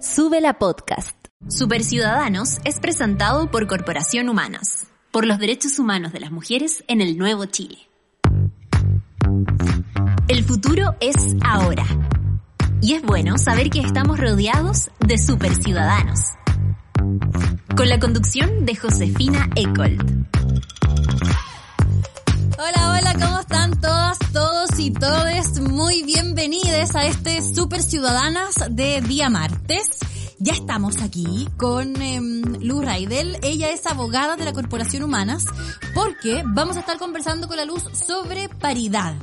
Sube la podcast. Superciudadanos es presentado por Corporación Humanas, por los derechos humanos de las mujeres en el nuevo Chile. El futuro es ahora. Y es bueno saber que estamos rodeados de superciudadanos. Con la conducción de Josefina Ecold. Hola, hola, ¿cómo están todas, todos y todes? Muy bienvenidos a este Super Ciudadanas de día martes. Ya estamos aquí con eh, Luz Raidel. Ella es abogada de la Corporación Humanas porque vamos a estar conversando con la Luz sobre paridad.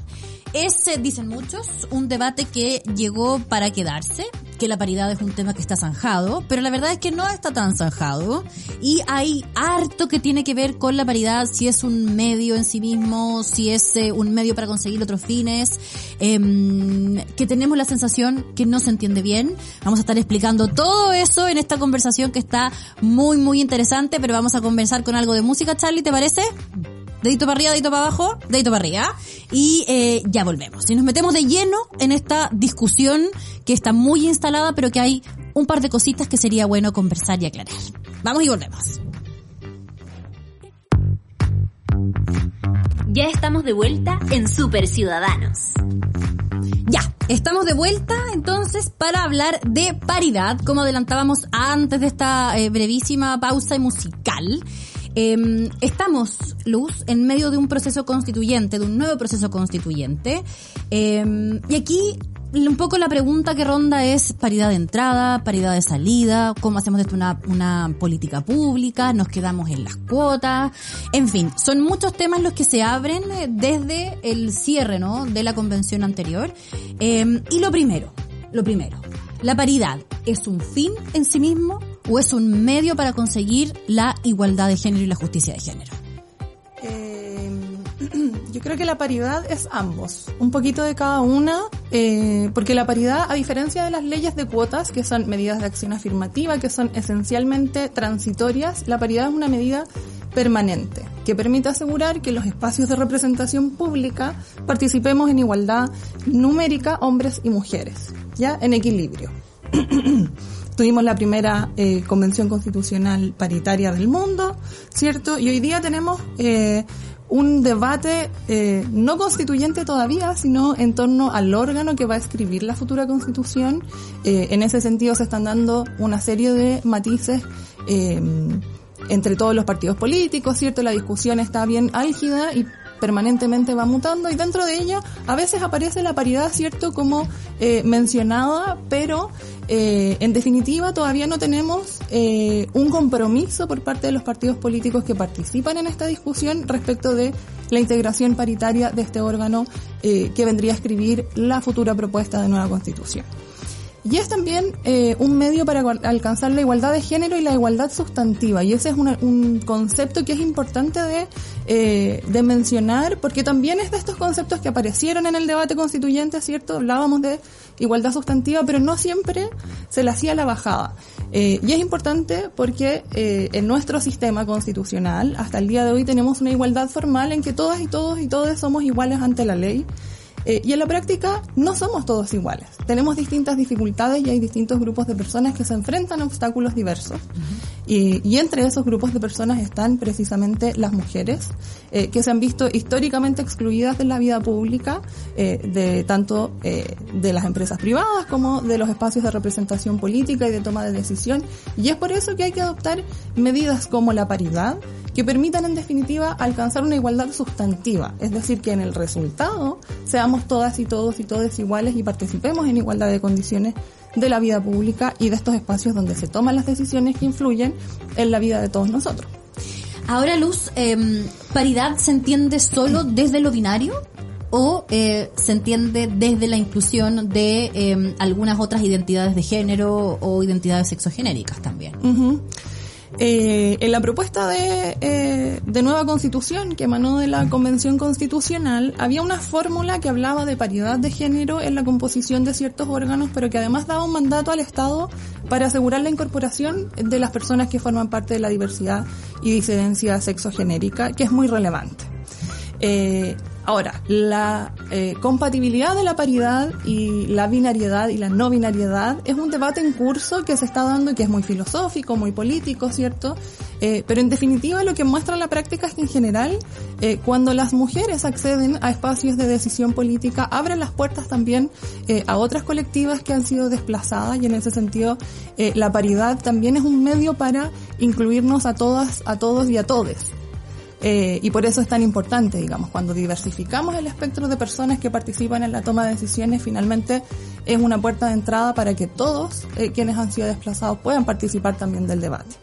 Es, dicen muchos, un debate que llegó para quedarse, que la paridad es un tema que está zanjado, pero la verdad es que no está tan zanjado y hay harto que tiene que ver con la paridad, si es un medio en sí mismo, si es eh, un medio para conseguir otros fines, em, que tenemos la sensación que no se entiende bien. Vamos a estar explicando todo eso en esta conversación que está muy, muy interesante, pero vamos a conversar con algo de música, Charlie, ¿te parece? Dedito para arriba, dedito para abajo, dedito para arriba. Y eh, ya volvemos. Y nos metemos de lleno en esta discusión que está muy instalada, pero que hay un par de cositas que sería bueno conversar y aclarar. Vamos y volvemos. Ya estamos de vuelta en Super Ciudadanos. Ya, estamos de vuelta entonces para hablar de paridad, como adelantábamos antes de esta eh, brevísima pausa musical. Eh, estamos, Luz, en medio de un proceso constituyente, de un nuevo proceso constituyente. Eh, y aquí un poco la pregunta que ronda es paridad de entrada, paridad de salida, cómo hacemos esto una, política pública, nos quedamos en las cuotas, en fin, son muchos temas los que se abren eh, desde el cierre, ¿no? De la convención anterior. Eh, y lo primero, lo primero, la paridad es un fin en sí mismo o es un medio para conseguir la igualdad de género y la justicia de género? Eh, yo creo que la paridad es ambos, un poquito de cada una, eh, porque la paridad, a diferencia de las leyes de cuotas, que son medidas de acción afirmativa, que son esencialmente transitorias, la paridad es una medida permanente, que permite asegurar que en los espacios de representación pública participemos en igualdad numérica hombres y mujeres, ya en equilibrio. Tuvimos la primera eh, convención constitucional paritaria del mundo, ¿cierto? Y hoy día tenemos eh, un debate eh, no constituyente todavía, sino en torno al órgano que va a escribir la futura constitución. Eh, en ese sentido se están dando una serie de matices eh, entre todos los partidos políticos, ¿cierto? La discusión está bien álgida y permanentemente va mutando y dentro de ella a veces aparece la paridad, ¿cierto? Como eh, mencionada, pero eh, en definitiva todavía no tenemos eh, un compromiso por parte de los partidos políticos que participan en esta discusión respecto de la integración paritaria de este órgano eh, que vendría a escribir la futura propuesta de nueva constitución. Y es también eh, un medio para alcanzar la igualdad de género y la igualdad sustantiva. Y ese es una, un concepto que es importante de, eh, de mencionar porque también es de estos conceptos que aparecieron en el debate constituyente, ¿cierto? Hablábamos de igualdad sustantiva, pero no siempre se le hacía la bajada. Eh, y es importante porque eh, en nuestro sistema constitucional, hasta el día de hoy, tenemos una igualdad formal en que todas y todos y todos somos iguales ante la ley. Eh, y en la práctica no somos todos iguales. Tenemos distintas dificultades y hay distintos grupos de personas que se enfrentan a obstáculos diversos. y, y, entre esos grupos de personas están precisamente las mujeres, eh, que se han visto históricamente excluidas de la vida pública, eh, de tanto eh, de las empresas privadas como de los espacios de representación política y de toma de decisión. Y es por eso que hay que adoptar medidas como la paridad, que permitan en definitiva alcanzar una igualdad sustantiva, es decir, que en el resultado seamos todas y todos y todas iguales y participemos en igualdad de condiciones de la vida pública y de estos espacios donde se toman las decisiones que influyen en la vida de todos nosotros. Ahora, Luz, eh, ¿paridad se entiende solo desde lo binario? ¿O eh, se entiende desde la inclusión de eh, algunas otras identidades de género o identidades sexogenéricas también? Uh -huh. Eh, en la propuesta de, eh, de, nueva constitución que emanó de la convención constitucional había una fórmula que hablaba de paridad de género en la composición de ciertos órganos, pero que además daba un mandato al Estado para asegurar la incorporación de las personas que forman parte de la diversidad y disidencia sexogenérica, que es muy relevante. Eh, ahora, la eh, compatibilidad de la paridad y la binariedad y la no binariedad es un debate en curso que se está dando y que es muy filosófico, muy político, ¿cierto? Eh, pero en definitiva lo que muestra la práctica es que en general, eh, cuando las mujeres acceden a espacios de decisión política, abren las puertas también a otras colectivas que han sido desplazadas y en ese sentido la paridad también es un medio para incluirnos a todas, a todos y a todes. Eh, y por eso es tan importante, digamos, cuando diversificamos el espectro de personas que participan en la toma de decisiones, finalmente es una puerta de entrada para que todos eh, quienes han sido desplazados puedan participar también del debate.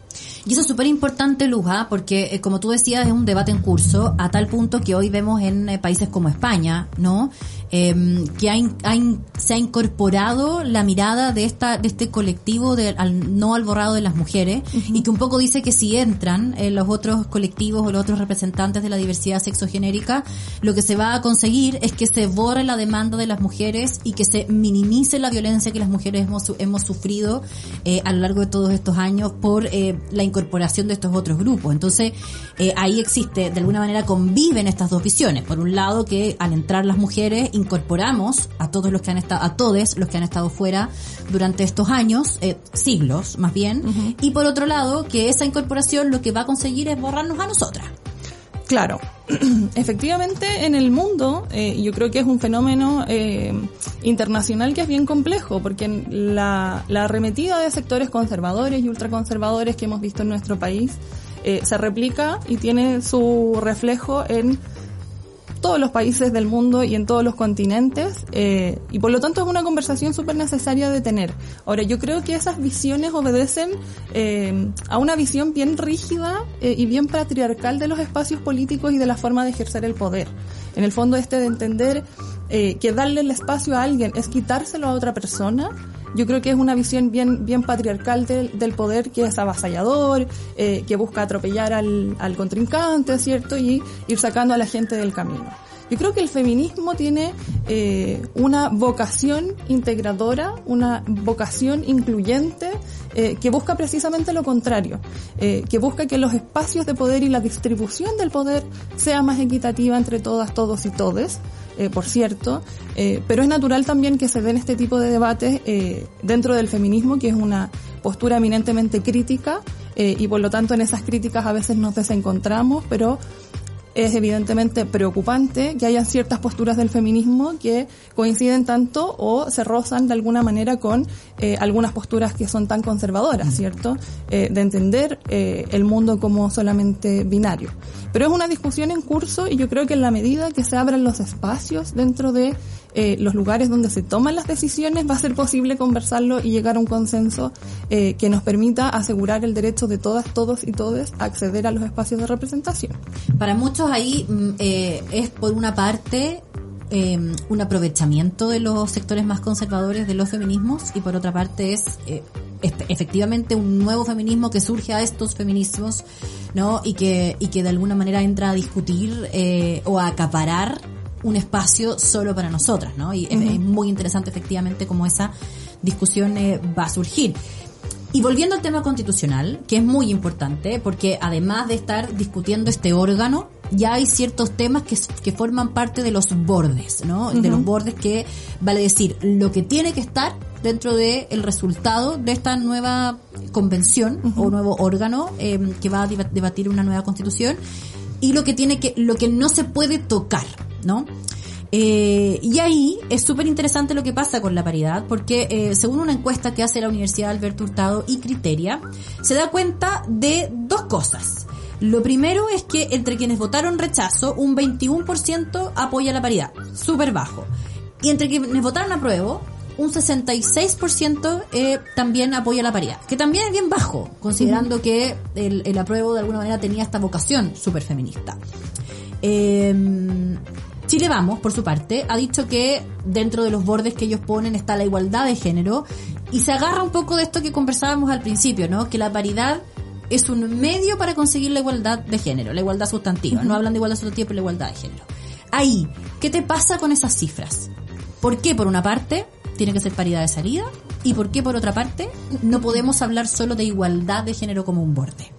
Y eso es súper importante, Luja, porque eh, como tú decías, es un debate en curso a tal punto que hoy vemos en eh, países como España, ¿no? Eh, que ha, in- ha in- se ha incorporado la mirada de esta de este colectivo de, al, no al borrado de las mujeres y que un poco dice que si entran eh, los otros colectivos o los otros representantes de la diversidad sexogenérica, lo que se va a conseguir es que se borre la demanda de las mujeres y que se minimice la violencia que las mujeres hemos, hemos sufrido eh, a lo largo de todos estos años por eh, la incorporación de estos otros grupos. Entonces, ahí existe, de alguna manera conviven estas dos visiones. Por un lado, que al entrar las mujeres incorporamos a todos los que han estado, a todos los que han estado fuera durante estos años, eh, siglos más bien, y por otro lado, que esa incorporación lo que va a conseguir es borrarnos a nosotras. Claro, efectivamente en el mundo eh, yo creo que es un fenómeno eh, internacional que es bien complejo porque la, la arremetida de sectores conservadores y ultraconservadores que hemos visto en nuestro país eh, se replica y tiene su reflejo en todos los países del mundo y en todos los continentes eh, y por lo tanto es una conversación súper necesaria de tener. Ahora yo creo que esas visiones obedecen eh, a una visión bien rígida eh, y bien patriarcal de los espacios políticos y de la forma de ejercer el poder. En el fondo este de entender que darle el espacio a alguien es quitárselo a otra persona yo creo que es una visión bien, bien patriarcal del, del poder que es avasallador, eh, que busca atropellar al, al contrincante, ¿cierto? Y ir sacando a la gente del camino. Yo creo que el feminismo tiene eh, una vocación integradora, una vocación incluyente, eh, que busca precisamente lo contrario, que busca que los espacios de poder y la distribución del poder sea más equitativa entre todas, todos y todes, eh, por cierto, eh, pero es natural también que se den este tipo de debates eh, dentro del feminismo, que es una postura eminentemente crítica, y por lo tanto en esas críticas a veces nos desencontramos, pero es evidentemente preocupante que haya ciertas posturas del feminismo que coinciden tanto o se rozan de alguna manera con eh, algunas posturas que son tan conservadoras, ¿cierto? Eh, de entender eh, el mundo como solamente binario. Pero es una discusión en curso y yo creo que en la medida que se abran los espacios dentro de eh, los lugares donde se toman las decisiones va a ser posible conversarlo y llegar a un consenso eh, que nos permita asegurar el derecho de todas, todos y todes a acceder a los espacios de representación. Para muchos ahí mm, eh, es por una parte eh, un aprovechamiento de los sectores más conservadores de los feminismos y por otra parte es efe- efectivamente un nuevo feminismo que surge a estos feminismos, ¿no? Y que, y que de alguna manera entra a discutir o a acaparar un espacio solo para nosotras, ¿no? Y es- es, muy interesante efectivamente cómo esa discusión eh, va a surgir. Y volviendo al tema constitucional, que es muy importante, porque además de estar discutiendo este órgano, ya hay ciertos temas que, que forman parte de los bordes, ¿no? De los bordes que, vale decir, lo que tiene que estar dentro del el resultado de esta nueva convención o nuevo órgano eh, que va a deba- debatir una nueva constitución y lo que tiene que, lo que no se puede tocar, Eh, y ahí es súper interesante lo que pasa con la paridad, porque eh, según una encuesta que hace la Universidad Alberto Hurtado y Criteria, se da cuenta de dos cosas. Lo primero es que entre quienes votaron rechazo, un 21% apoya la paridad, súper bajo. Y entre quienes votaron apruebo, un 66% eh, también apoya la paridad, que también es bien bajo, considerando que el, el apruebo de alguna manera tenía esta vocación súper feminista. Chile Vamos, por su parte, ha dicho que dentro de los bordes que ellos ponen está la igualdad de género y se agarra un poco de esto que conversábamos al principio, ¿no? Que la paridad es un medio para conseguir la igualdad de género, la igualdad sustantiva. No hablan de igualdad sustantiva, pero la igualdad de género. Ahí, ¿qué te pasa con esas cifras? ¿Por qué, por una parte, tiene que ser paridad de salida? ¿Y por qué, por otra parte, no podemos hablar solo de igualdad de género como un borde?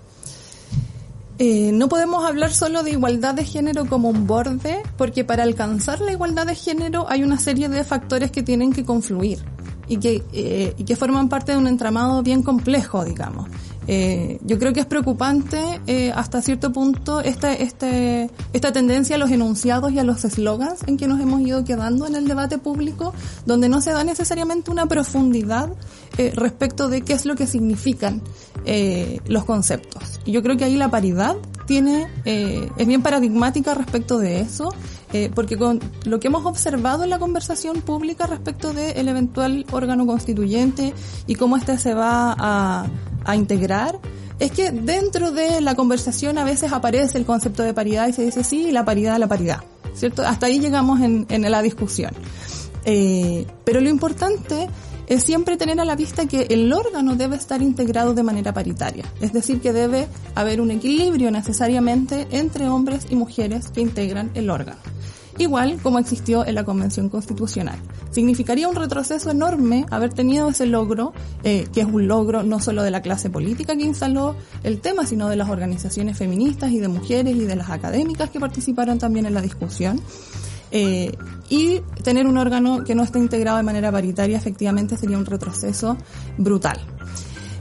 Eh, no podemos hablar solo de igualdad de género como un borde, porque para alcanzar la igualdad de género hay una serie de factores que tienen que confluir y que, eh, y que forman parte de un entramado bien complejo, digamos. Eh, yo creo que es preocupante eh, hasta cierto punto esta, este, esta tendencia a los enunciados y a los eslogans en que nos hemos ido quedando en el debate público, donde no se da necesariamente una profundidad eh, respecto de qué es lo que significan eh, los conceptos. Y yo creo que ahí la paridad tiene, es bien paradigmática respecto de eso, porque con lo que hemos observado en la conversación pública respecto del eventual órgano constituyente y cómo este se va a, a integrar, es que dentro de la conversación a veces aparece el concepto de paridad y se dice sí, la paridad, la paridad, ¿cierto? Hasta ahí llegamos en, en la discusión. Eh, pero lo importante es siempre tener a la vista que el órgano debe estar integrado de manera paritaria, es decir, que debe haber un equilibrio necesariamente entre hombres y mujeres que integran el órgano igual como existió en la Convención Constitucional. Significaría un retroceso enorme haber tenido ese logro, eh, que es un logro no solo de la clase política que instaló el tema, sino de las organizaciones feministas y de mujeres y de las académicas que participaron también en la discusión. Eh, y tener un órgano que no esté integrado de manera paritaria efectivamente sería un retroceso brutal.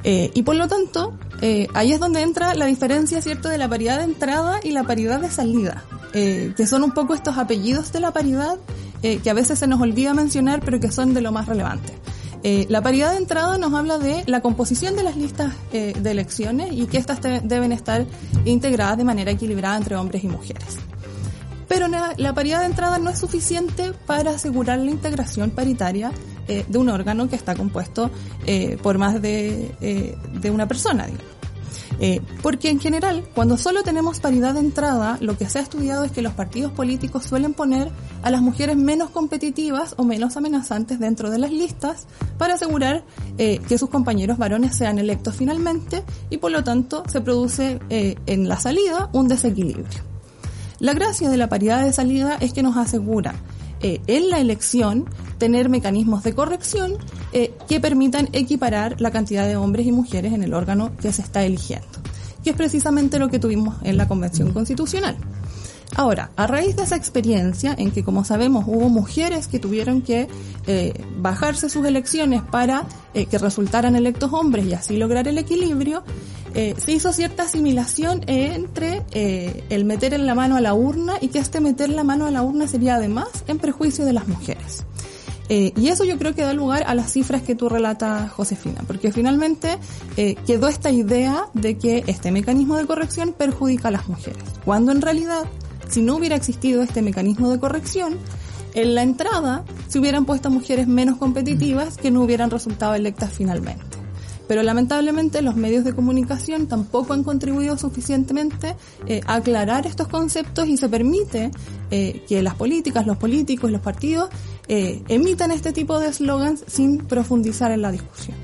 Eh, y por lo tanto, eh, ahí es donde entra la diferencia, ¿cierto?, de la paridad de entrada y la paridad de salida, eh, que son un poco estos apellidos de la paridad que a veces se nos olvida mencionar, pero que son de lo más relevante. La paridad de entrada nos habla de la composición de las listas de elecciones y que éstas deben estar integradas de manera equilibrada entre hombres y mujeres. Pero la paridad de entrada no es suficiente para asegurar la integración paritaria eh, de un órgano que está compuesto eh, por más de, eh, de una persona, digamos. Porque en general, cuando solo tenemos paridad de entrada, lo que se ha estudiado es que los partidos políticos suelen poner a las mujeres menos competitivas o menos amenazantes dentro de las listas para asegurar que sus compañeros varones sean electos finalmente y por lo tanto se produce en la salida un desequilibrio. La gracia de la paridad de salida es que nos asegura eh, en la elección tener mecanismos de corrección eh, que permitan equiparar la cantidad de hombres y mujeres en el órgano que se está eligiendo, que es precisamente lo que tuvimos en la Convención Constitucional. Ahora, a raíz de esa experiencia en que, como sabemos, hubo mujeres que tuvieron que eh, bajarse sus elecciones para que resultaran electos hombres y así lograr el equilibrio, eh, se hizo cierta asimilación entre eh, el meter en la mano a la urna y que este meter la mano a la urna sería además en perjuicio de las mujeres. Eh, y eso yo creo que da lugar a las cifras que tú relatas, Josefina, porque finalmente quedó esta idea de que este mecanismo de corrección perjudica a las mujeres, cuando en realidad, si no hubiera existido este mecanismo de corrección, en la entrada se hubieran puesto mujeres menos competitivas que no hubieran resultado electas finalmente. Pero lamentablemente los medios de comunicación tampoco han contribuido suficientemente eh, a aclarar estos conceptos y se permite eh, que las políticas, los políticos los partidos eh, emitan este tipo de eslogans sin profundizar en la discusión.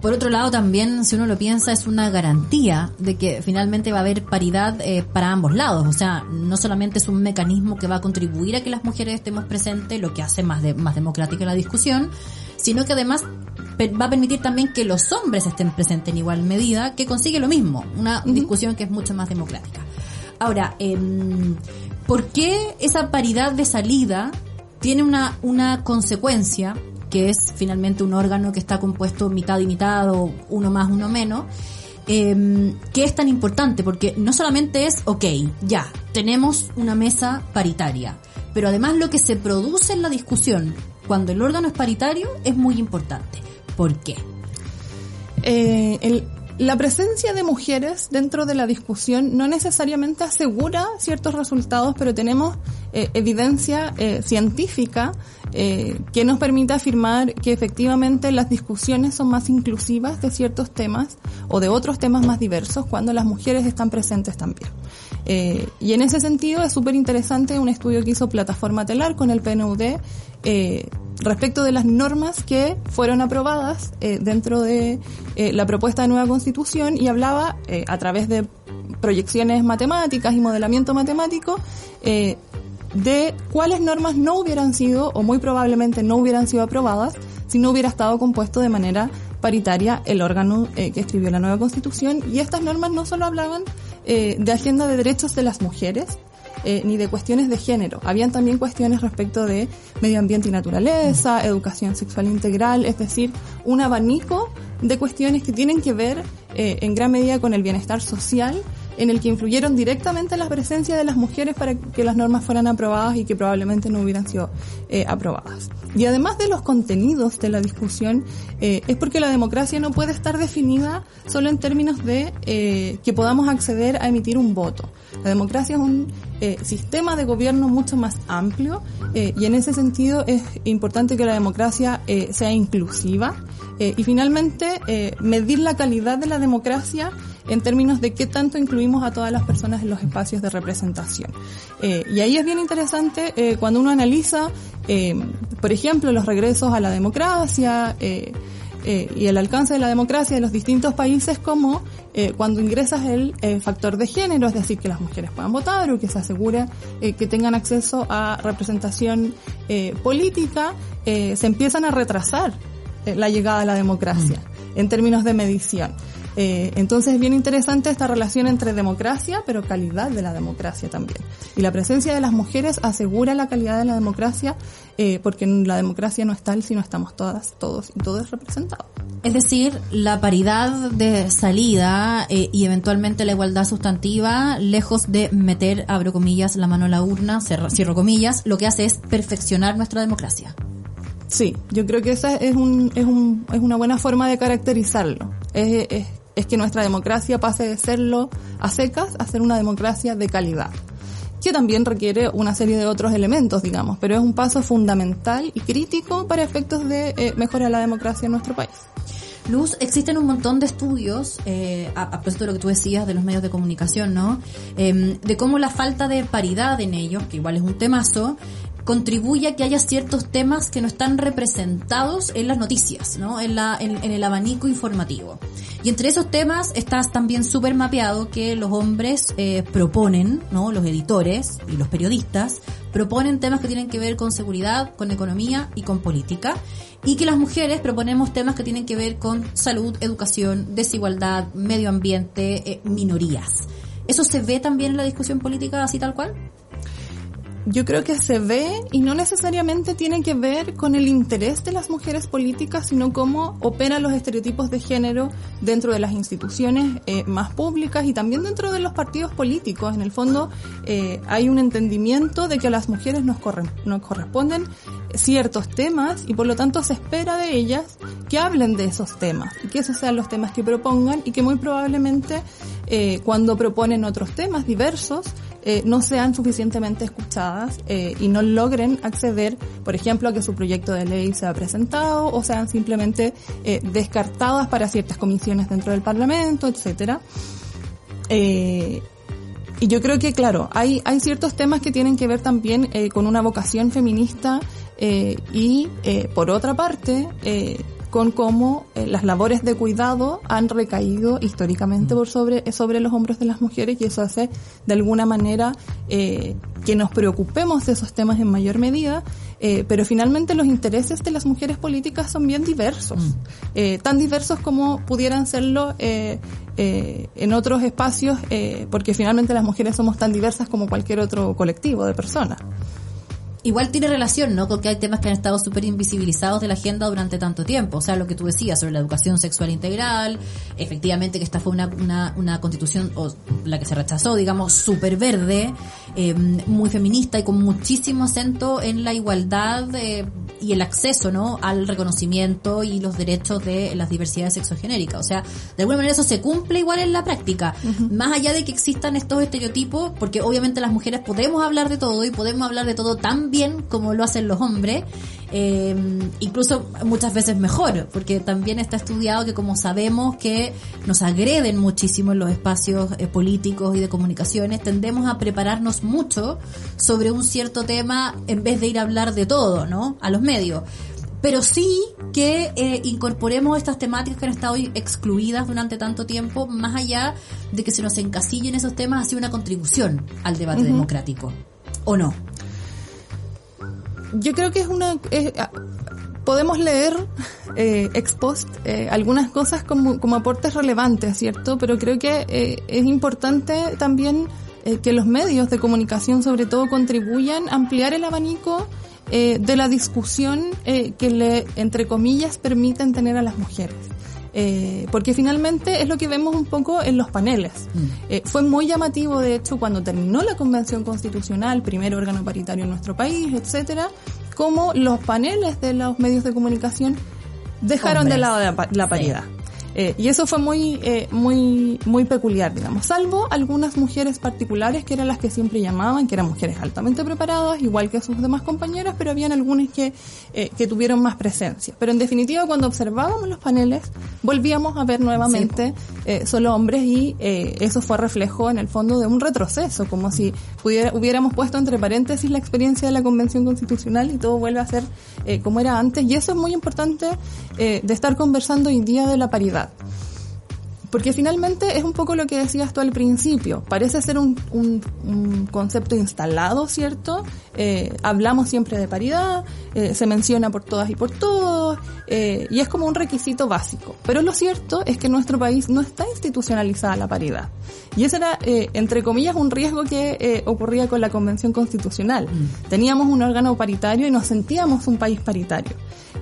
Por otro lado, también, si uno lo piensa, es una garantía de que finalmente va a haber paridad para ambos lados. O sea, no solamente es un mecanismo que va a contribuir a que las mujeres estemos presentes, lo que hace más, de, más democrática la discusión, sino que además va a permitir también que los hombres estén presentes en igual medida, que consigue lo mismo, una discusión que es mucho más democrática. Ahora, em, ¿por qué esa paridad de salida tiene una, una consecuencia que es finalmente un órgano que está compuesto mitad y mitad o uno más, uno menos, eh, que es tan importante porque no solamente es, ok, ya, tenemos una mesa paritaria, pero además lo que se produce en la discusión cuando el órgano es paritario es muy importante. ¿Por qué? Eh, la presencia de mujeres dentro de la discusión no necesariamente asegura ciertos resultados, pero tenemos eh, evidencia eh, científica que nos permite afirmar que efectivamente las discusiones son más inclusivas de ciertos temas o de otros temas más diversos cuando las mujeres están presentes también. Y en ese sentido es súper interesante un estudio que hizo Plataforma Telar con el PNUD eh, respecto de las normas que fueron aprobadas eh, dentro de eh, la propuesta de nueva constitución y hablaba eh, a través de proyecciones matemáticas y modelamiento matemático eh, de cuáles normas no hubieran sido o muy probablemente no hubieran sido aprobadas si no hubiera estado compuesto de manera paritaria el órgano eh, que escribió la nueva constitución. Y estas normas no solo hablaban eh, de agenda de derechos de las mujeres, eh, ni de cuestiones de género. Habían también cuestiones respecto de medio ambiente y naturaleza, educación sexual integral, es decir, un abanico de cuestiones que tienen que ver eh, en gran medida con el bienestar social en el que influyeron directamente la presencia de las mujeres para que las normas fueran aprobadas y que probablemente no hubieran sido eh, aprobadas. Y además de los contenidos de la discusión, eh, es porque la democracia no puede estar definida solo en términos de eh, que podamos acceder a emitir un voto. La democracia es un sistema de gobierno mucho más amplio y en ese sentido es importante que la democracia sea inclusiva y finalmente medir la calidad de la democracia en términos de qué tanto incluimos a todas las personas en los espacios de representación. Eh, y ahí es bien interesante eh, cuando uno analiza, eh, por ejemplo, los regresos a la democracia y el alcance de la democracia en los distintos países como cuando ingresas el factor de género, es decir, que las mujeres puedan votar o que se asegure que tengan acceso a representación política, se empiezan a retrasar la llegada a la democracia mm. en términos de medición. Eh, entonces es bien interesante esta relación entre democracia, pero calidad de la democracia también. Y la presencia de las mujeres asegura la calidad de la democracia, eh, porque la democracia no es tal si no estamos todas, todos y todos representados. Es decir, la paridad de salida eh, y eventualmente la igualdad sustantiva, lejos de meter, abro comillas, la mano a la urna, cierro, comillas, lo que hace es perfeccionar nuestra democracia. Sí, yo creo que esa es, un, es, un, es una buena forma de caracterizarlo. Es, es es que nuestra democracia pase de serlo a secas a ser una democracia de calidad, que también requiere una serie de otros elementos, digamos, pero es un paso fundamental y crítico para efectos de eh, mejorar la democracia en nuestro país. Luz, existen un montón de estudios, eh, a, propósito de lo que tú decías de los medios de comunicación, ¿no? Em, de cómo la falta de paridad en ellos, que igual es un temazo, contribuye a que haya ciertos temas que no están representados en las noticias, ¿no? En, la, en, el abanico informativo. Y entre esos temas está también súper mapeado que los hombres eh, proponen, ¿no? Los editores y los periodistas proponen temas que tienen que ver con seguridad, con economía y con política. Y que las mujeres proponemos temas que tienen que ver con salud, educación, desigualdad, medio ambiente, eh, minorías. ¿Eso se ve también en la discusión política así tal cual? Yo creo que se ve y no necesariamente tiene que ver con el interés de las mujeres políticas, sino cómo operan los estereotipos de género dentro de las instituciones eh, más públicas y también dentro de los partidos políticos. En el fondo eh, hay un entendimiento de que a las mujeres nos, nos corresponden ciertos temas y por lo tanto se espera de ellas que hablen de esos temas y que esos sean los temas que propongan y que muy probablemente eh, cuando proponen otros temas diversos eh, no sean suficientemente escuchadas eh, y no logren acceder, por ejemplo, a que su proyecto de ley sea presentado o sean simplemente eh, descartadas para ciertas comisiones dentro del Parlamento, etcétera. y yo creo que, claro, hay, hay ciertos temas que tienen que ver también con una vocación feminista y, por otra parte, con cómo eh, las labores de cuidado han recaído históricamente por sobre, sobre los hombros de las mujeres y eso hace de alguna manera eh, que nos preocupemos de esos temas en mayor medida, eh, pero finalmente los intereses de las mujeres políticas son bien diversos, mm. tan diversos como pudieran serlo en otros espacios, porque finalmente las mujeres somos tan diversas como cualquier otro colectivo de personas igual tiene relación, ¿no? Con que hay temas que han estado súper invisibilizados de la agenda durante tanto tiempo. O sea, lo que tú decías sobre la educación sexual integral, efectivamente que esta fue una, una, una constitución, o la que se rechazó, digamos, súper verde, eh, muy feminista y con muchísimo acento en la igualdad eh, y el acceso, ¿no? Al reconocimiento y los derechos de las diversidades sexogenéricas. O sea, de alguna manera eso se cumple igual en la práctica. Más allá de que existan estos estereotipos, porque obviamente las mujeres podemos hablar de todo y podemos hablar de todo tan bien como lo hacen los hombres, eh, incluso muchas veces mejor, porque también está estudiado que como sabemos que nos agreden muchísimo en los espacios eh, políticos y de comunicaciones, tendemos a prepararnos mucho sobre un cierto tema en vez de ir a hablar de todo, ¿no? A los medios pero sí que eh, incorporemos estas temáticas que han estado excluidas durante tanto tiempo, más allá de que se nos encasillen esos temas, hacia una contribución al debate democrático. ¿O no? Yo creo que es una... podemos leer eh, ex post eh, algunas cosas como, como aportes relevantes, ¿cierto? Pero creo que eh, es importante también eh, que los medios de comunicación sobre todo contribuyan a ampliar el abanico eh, de la discusión eh, que le, entre comillas, permiten tener a las mujeres. Eh, porque finalmente es lo que vemos un poco en los paneles. Eh, fue muy llamativo, de hecho, cuando terminó la Convención Constitucional, primer órgano paritario en nuestro país, etcétera, como los paneles de los medios de comunicación dejaron de lado la, la paridad. Eh, y eso fue muy, eh, muy, muy peculiar, digamos, salvo algunas mujeres particulares que eran las que siempre llamaban, que eran mujeres altamente preparadas, igual que sus demás compañeras, pero habían algunas que, eh, que tuvieron más presencia. Pero en definitiva, cuando observábamos los paneles, volvíamos a ver nuevamente eh, solo hombres y eh, eso fue reflejo en el fondo de un retroceso, como si pudiera, hubiéramos puesto entre paréntesis la experiencia de la Convención Constitucional y todo vuelve a ser eh, como era antes. Y eso es muy importante eh, de estar conversando hoy día de la paridad. Porque finalmente es un poco lo que decías tú al principio. Parece ser un, un- un concepto instalado, ¿cierto? Eh, hablamos siempre de paridad, eh, se menciona por todas y por todos, eh, y es como un requisito básico. Pero lo cierto es que en nuestro país no está institucionalizada la paridad. Y ese era, entre comillas, un riesgo que ocurría con la Convención Constitucional. Teníamos un órgano paritario y nos sentíamos un país paritario.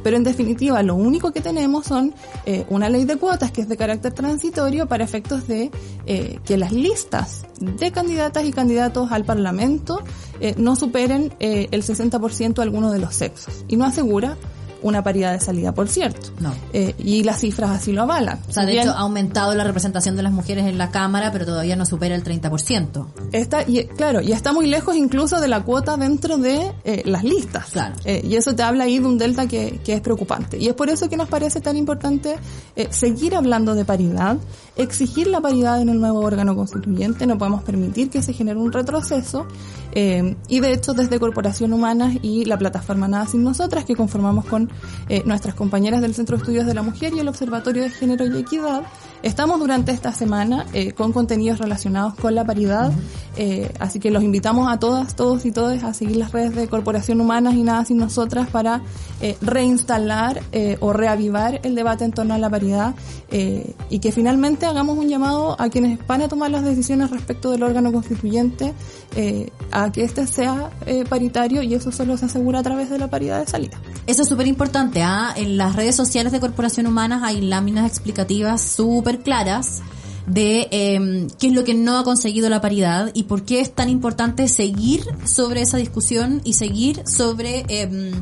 Pero en definitiva, lo único que tenemos son eh, una ley de cuotas que es de carácter transitorio para efectos de eh, que las listas de candidatas y candidatos al Parlamento eh, no superen eh, el 60% alguno de los sexos. Y no asegura una paridad de salida, por cierto. No. Eh, y las cifras así lo avalan. O sea, de Bien, hecho, ha aumentado la representación de las mujeres en la Cámara, pero todavía no supera el 30%. Está, y, claro, y está muy lejos incluso de la cuota dentro de eh, las listas. Claro. Eh, y eso te habla ahí de un delta que, que es preocupante. Y es por eso que nos parece tan importante eh, seguir hablando de paridad, exigir la paridad en el nuevo órgano constituyente. No podemos permitir que se genere un retroceso. y de hecho, desde Corporación Humanas y la plataforma Nada Sin Nosotras, que conformamos con eh, nuestras compañeras del Centro de Estudios de la Mujer y el Observatorio de Género y Equidad, estamos durante esta semana eh, con contenidos relacionados con la paridad. Eh, así que los invitamos a todas, todos y todas a seguir las redes de Corporación Humanas y Nada Sin Nosotras para eh, reinstalar eh, o reavivar el debate en torno a la paridad eh, y que finalmente hagamos un llamado a quienes van a tomar las decisiones respecto del órgano constituyente eh, a que éste sea eh, paritario y eso solo se asegura a través de la paridad de salida. Eso es súper importante. ¿ah? En las redes sociales de Corporación Humanas hay láminas explicativas súper claras de eh, qué es lo que no ha conseguido la paridad y por qué es tan importante seguir sobre esa discusión y seguir sobre eh,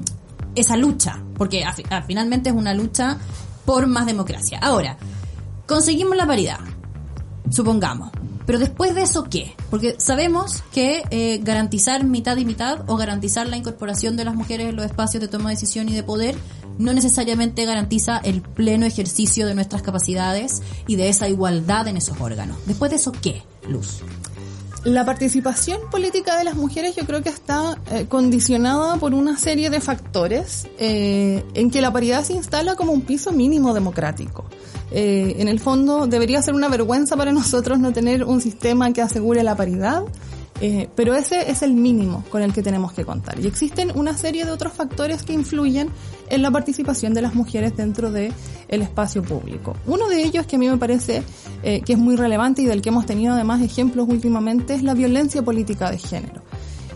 esa lucha, porque finalmente es una lucha por más democracia. Ahora, conseguimos la paridad, supongamos. Pero después de eso, ¿qué? Porque sabemos que eh, garantizar mitad y mitad o garantizar la incorporación de las mujeres en los espacios de toma de decisión y de poder no necesariamente garantiza el pleno ejercicio de nuestras capacidades y de esa igualdad en esos órganos. Después de eso, ¿qué? Luz. La participación política de las mujeres yo creo que está eh, condicionada por una serie de factores eh, en que la paridad se instala como un piso mínimo democrático. Eh, en el fondo debería ser una vergüenza para nosotros no tener un sistema que asegure la paridad, eh, pero ese es el mínimo con el que tenemos que contar. Y existen una serie de otros factores que influyen en la participación de las mujeres dentro de el espacio público. Uno de ellos que a mí me parece eh, que es muy relevante y del que hemos tenido además ejemplos últimamente es la violencia política de género.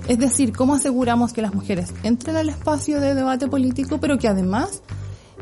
Es decir, cómo aseguramos que las mujeres entren al espacio de debate político, pero que además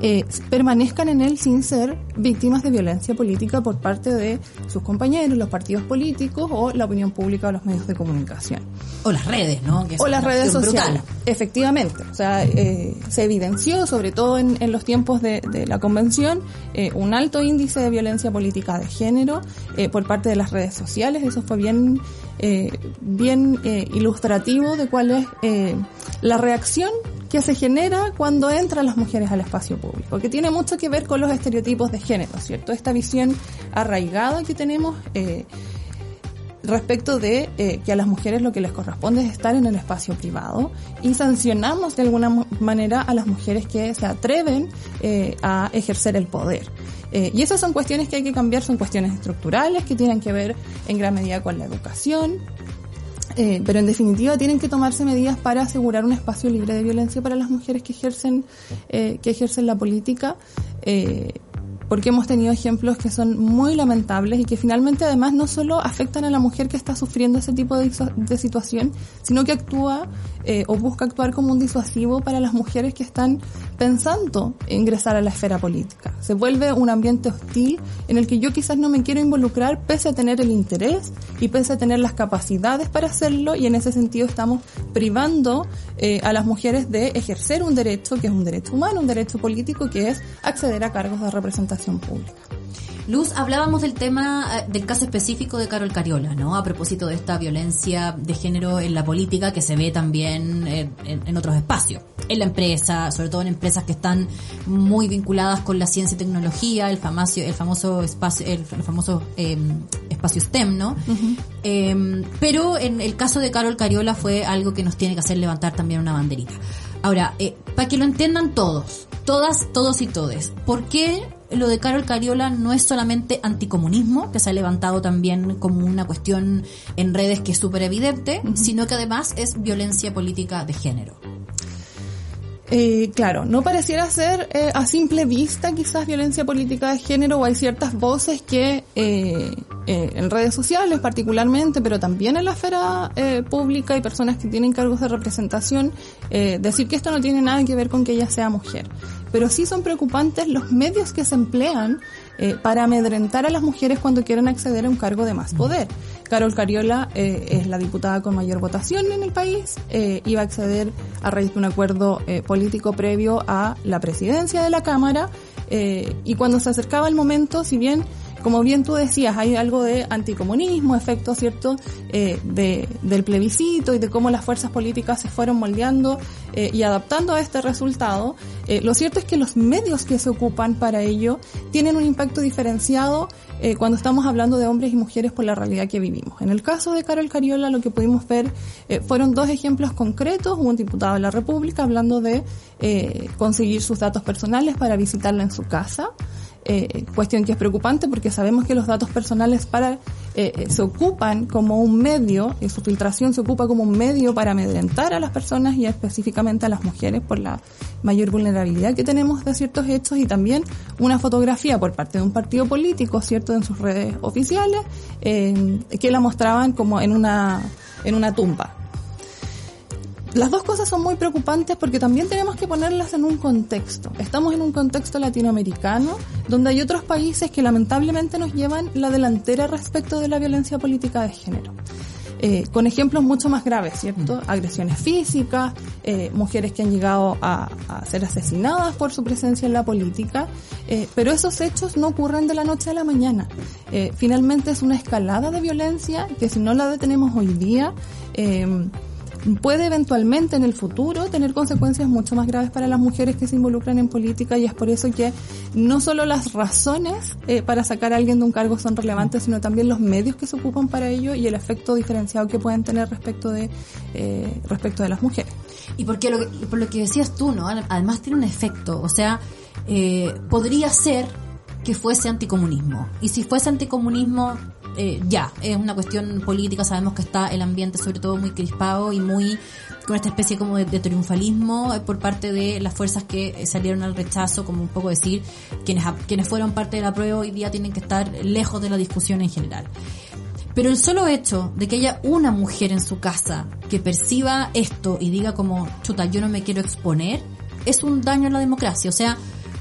eh, permanezcan en él sin ser víctimas de violencia política por parte de sus compañeros, los partidos políticos o la opinión pública o los medios de comunicación. O las redes, ¿no? Que O las redes sociales. brutal. Efectivamente. O sea, eh, se evidenció, sobre todo en, en los tiempos de, de la convención, eh, un alto índice de violencia política de género eh, por parte de las redes sociales. Eso fue bien, eh, bien eh, ilustrativo de cuál es eh, la reacción que se genera cuando entran las mujeres al espacio público, que tiene mucho que ver con los estereotipos de género, ¿cierto? Esta visión arraigada que tenemos eh, respecto de eh, que a las mujeres lo que les corresponde es estar en el espacio privado y sancionamos de alguna manera a las mujeres que se atreven eh, a ejercer el poder. Eh, y esas son cuestiones que hay que cambiar, son cuestiones estructurales que tienen que ver en gran medida con la educación, Eh, pero en definitiva tienen que tomarse medidas para asegurar un espacio libre de violencia para las mujeres que ejercen, eh, que ejercen la política. Eh, porque hemos tenido ejemplos que son muy lamentables y que finalmente además no solo afectan a la mujer que está sufriendo ese tipo de, de situación, sino que actúa eh, o busca actuar como un disuasivo para las mujeres que están pensando ingresar a la esfera política. Se vuelve un ambiente hostil en el que yo quizás no me quiero involucrar pese a tener el interés y pese a tener las capacidades para hacerlo y en ese sentido estamos privando eh, a las mujeres de ejercer un derecho que es un derecho humano, un derecho político que es acceder a cargos de representación pública. Luz, hablábamos del tema, eh, del caso específico de Carol Cariola, ¿no? A propósito de esta violencia de género en la política que se ve también eh, en, otros espacios. En la empresa, sobre todo en empresas que están muy vinculadas con la ciencia y tecnología, el famoso, el famoso espacio, el, famoso em, espacio STEM, ¿no? Em, pero en el caso de Carol Cariola fue algo que nos tiene que hacer levantar también una banderita. Ahora, eh, para que lo entiendan todos, todas, todos y todes, ¿por qué lo de Carol Cariola no es solamente anticomunismo, que se ha levantado también como una cuestión en redes que es súper evidente, sino que además es violencia política de género. Eh, claro, no pareciera ser eh, a simple vista quizás violencia política de género o hay ciertas voces que eh, en redes sociales particularmente, pero también en la esfera pública y personas que tienen cargos de representación, decir que esto no tiene nada que ver con que ella sea mujer. Pero sí son preocupantes los medios que se emplean eh, para amedrentar a las mujeres cuando quieren acceder a un cargo de más poder. Carol Cariola eh, es la diputada con mayor votación en el país, eh, iba a acceder a raíz de un acuerdo político previo a la presidencia de la Cámara y cuando se acercaba el momento, si bien como bien tú decías, hay algo de anticomunismo, efecto, ¿cierto?, eh, de, del plebiscito y de cómo las fuerzas políticas se fueron moldeando eh, y adaptando a este resultado. Eh, lo cierto es que los medios que se ocupan para ello tienen un impacto diferenciado eh, cuando estamos hablando de hombres y mujeres por la realidad que vivimos. En el caso de Carol Cariola, lo que pudimos ver eh, fueron dos ejemplos concretos. Un diputado de la República hablando de eh, conseguir sus datos personales para visitarla en su casa. Eh, cuestión que es preocupante porque sabemos que los datos personales para eh, eh, se ocupan como un medio y su filtración se ocupa como un medio para amedrentar a las personas y específicamente a las mujeres por la mayor vulnerabilidad que tenemos de ciertos hechos y también una fotografía por parte de un partido político, cierto, en sus redes oficiales, que la mostraban como en una en una tumba las dos cosas son muy preocupantes porque también tenemos que ponerlas en un contexto. Estamos en un contexto latinoamericano donde hay otros países que lamentablemente nos llevan la delantera respecto de la violencia política de género. Eh, con ejemplos mucho más graves, ¿cierto? Mm. Agresiones físicas, eh, mujeres que han llegado a, ser asesinadas por su presencia en la política, eh, pero esos hechos no ocurren de la noche a la mañana. finalmente es una escalada de violencia que si no la detenemos hoy día, puede eventualmente en el futuro tener consecuencias mucho más graves para las mujeres que se involucran en política y es por eso que no solo las razones eh, para sacar a alguien de un cargo son relevantes, sino también los medios que se ocupan para ello y el efecto diferenciado que pueden tener respecto de eh, respecto de las mujeres. Y porque lo por lo que decías tú, ¿no? Además tiene un efecto, o sea, eh, podría ser que fuese anticomunismo. Y si fuese anticomunismo, eh, ya, es una cuestión política, sabemos que está el ambiente sobre todo muy crispado y muy con esta especie como de, triunfalismo por parte de las fuerzas que salieron al rechazo, como un poco decir, quienes, quienes fueron parte de la prueba hoy día tienen que estar lejos de la discusión en general. Pero el solo hecho de que haya una mujer en su casa que perciba esto y diga como, chuta, yo no me quiero exponer, es un daño a la democracia. O sea,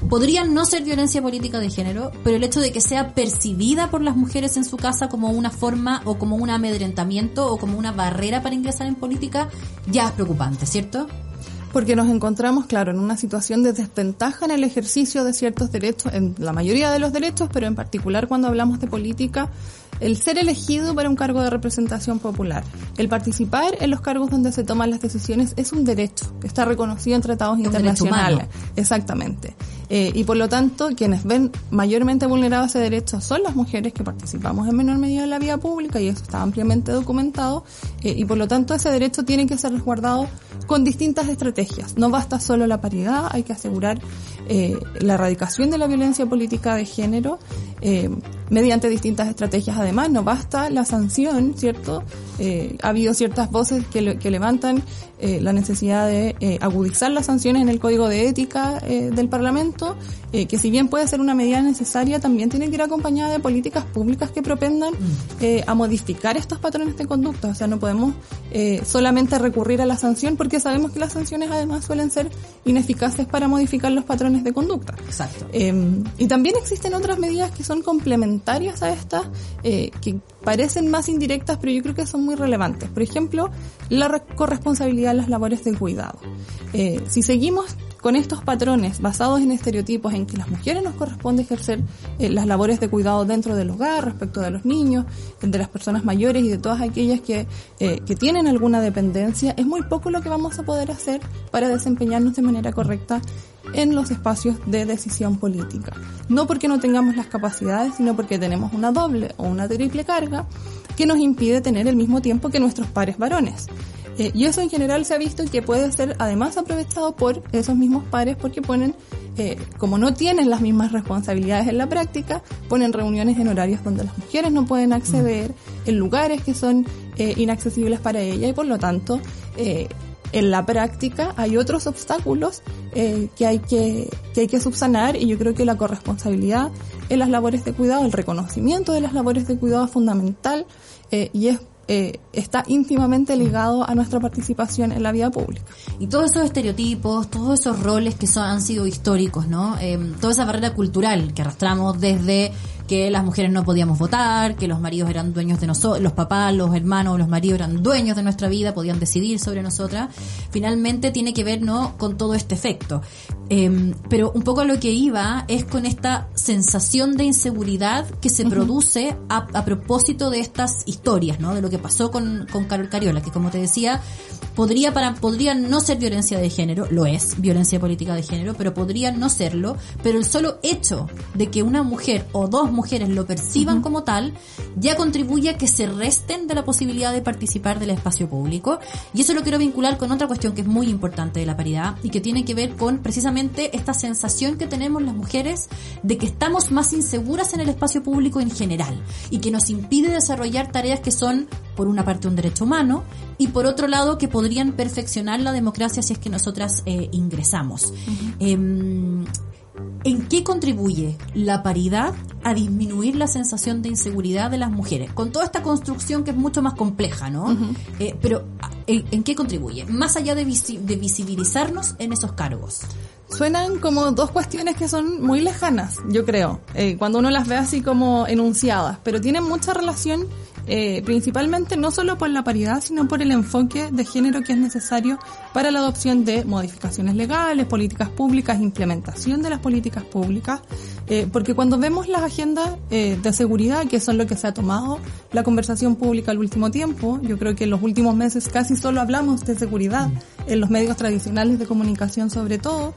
podría no ser violencia política de género, pero el hecho de que sea percibida por las mujeres en su casa como una forma o como un amedrentamiento o como una barrera para ingresar en política ya es preocupante, ¿cierto? Porque nos encontramos, claro, en una situación de desventaja en el ejercicio de ciertos derechos, en la mayoría de los derechos, pero en particular cuando hablamos de política, el ser elegido para un cargo de representación popular, el participar en los cargos donde se toman las decisiones es un derecho que está reconocido en tratados internacionales. Exactamente. Eh, y por lo tanto, quienes ven mayormente vulnerado ese derecho son las mujeres que participamos en menor medida en la vida pública y eso está ampliamente documentado. Eh, y por lo tanto, ese derecho tiene que ser resguardado con distintas estrategias. No basta solo la paridad, hay que asegurar eh, la erradicación de la violencia política de género mediante distintas estrategias. Además, no basta la sanción, ¿cierto? Eh, ha habido ciertas voces que, que levantan eh, la necesidad de eh, agudizar las sanciones en el código de ética eh, del Parlamento, que si bien puede ser una medida necesaria, también tiene que ir acompañada de políticas públicas que propendan eh, a modificar estos patrones de conducta. O sea, no podemos eh, solamente recurrir a la sanción porque sabemos que las sanciones además suelen ser ineficaces para modificar los patrones de conducta. Exacto. Eh, y también existen otras medidas que son complementarias a estas, eh, que parecen más indirectas, pero yo creo que son muy relevantes. Por ejemplo, la re- corresponsabilidad en las labores de cuidado. Eh, si seguimos con estos patrones basados en estereotipos en que las mujeres nos corresponde ejercer eh, las labores de cuidado dentro del hogar, respecto de los niños, de las personas mayores y de todas aquellas que, eh, que tienen alguna dependencia, es muy poco lo que vamos a poder hacer para desempeñarnos de manera correcta en los espacios de decisión política. No porque no tengamos las capacidades, sino porque tenemos una doble o una triple carga que nos impide tener el mismo tiempo que nuestros pares varones. Eh, y eso en general se ha visto que puede ser además aprovechado por esos mismos pares porque ponen, eh, como no tienen las mismas responsabilidades en la práctica, ponen reuniones en horarios donde las mujeres no pueden acceder, en lugares que son eh, inaccesibles para ella y por lo tanto eh, en la práctica hay otros obstáculos eh, que hay que, que hay que subsanar y yo creo que la corresponsabilidad en las labores de cuidado, el reconocimiento de las labores de cuidado es fundamental eh, y es eh, está íntimamente ligado a nuestra participación en la vida pública. Y todos esos estereotipos, todos esos roles que son, han sido históricos, ¿no? Eh, toda esa barrera cultural que arrastramos desde que las mujeres no podíamos votar, que los maridos eran dueños de nosotros, los papás, los hermanos, los maridos eran dueños de nuestra vida, podían decidir sobre nosotras. Finalmente tiene que ver, ¿no? Con todo este efecto. Eh, pero un poco a lo que iba es con esta sensación de inseguridad que se produce a, a propósito de estas historias, ¿no? De lo que pasó con, con Carol Cariola, que como te decía, podría para podría no ser violencia de género, lo es, violencia política de género, pero podría no serlo, pero el solo hecho de que una mujer o dos mujeres lo perciban como tal ya contribuye a que se resten de la posibilidad de participar del espacio público. Y eso lo quiero vincular con otra cuestión que es muy importante de la paridad y que tiene que ver con precisamente esta sensación que tenemos las mujeres de que estamos más inseguras en el espacio público en general y que nos impide desarrollar tareas que son por una parte un derecho humano y por otro lado que podrían perfeccionar la democracia si es que nosotras eh, ingresamos. Em, ¿En qué contribuye la paridad a disminuir la sensación de inseguridad de las mujeres? Con toda esta construcción que es mucho más compleja, ¿no? Eh, pero ¿en, en qué contribuye? Más allá de, visi- de visibilizarnos en esos cargos. Suenan como dos cuestiones que son muy lejanas, yo creo, eh, cuando uno las ve así como enunciadas, pero tienen mucha relación eh, principalmente no solo por la paridad, sino por el enfoque de género que es necesario para la adopción de modificaciones legales, políticas públicas, implementación de las políticas públicas, eh, porque cuando vemos las agendas eh, de seguridad, que son lo que se ha tomado la conversación pública al último tiempo, yo creo que en los últimos meses casi solo hablamos de seguridad en los medios tradicionales de comunicación sobre todo,